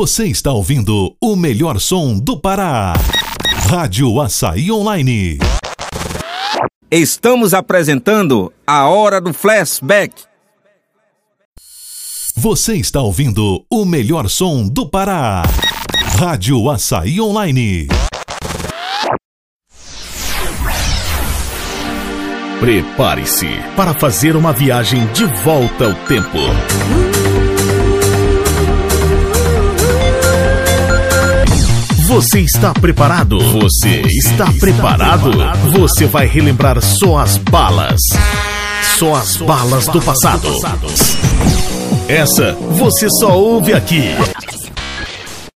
Você está ouvindo o melhor som do Pará. Rádio Açaí Online. Estamos apresentando a Hora do Flashback. Você está ouvindo o melhor som do Pará. Rádio Açaí Online. Prepare-se para fazer uma viagem de volta ao tempo. Você está preparado? Você está preparado? Você vai relembrar só as balas. Só as balas do passado. Essa você só ouve aqui.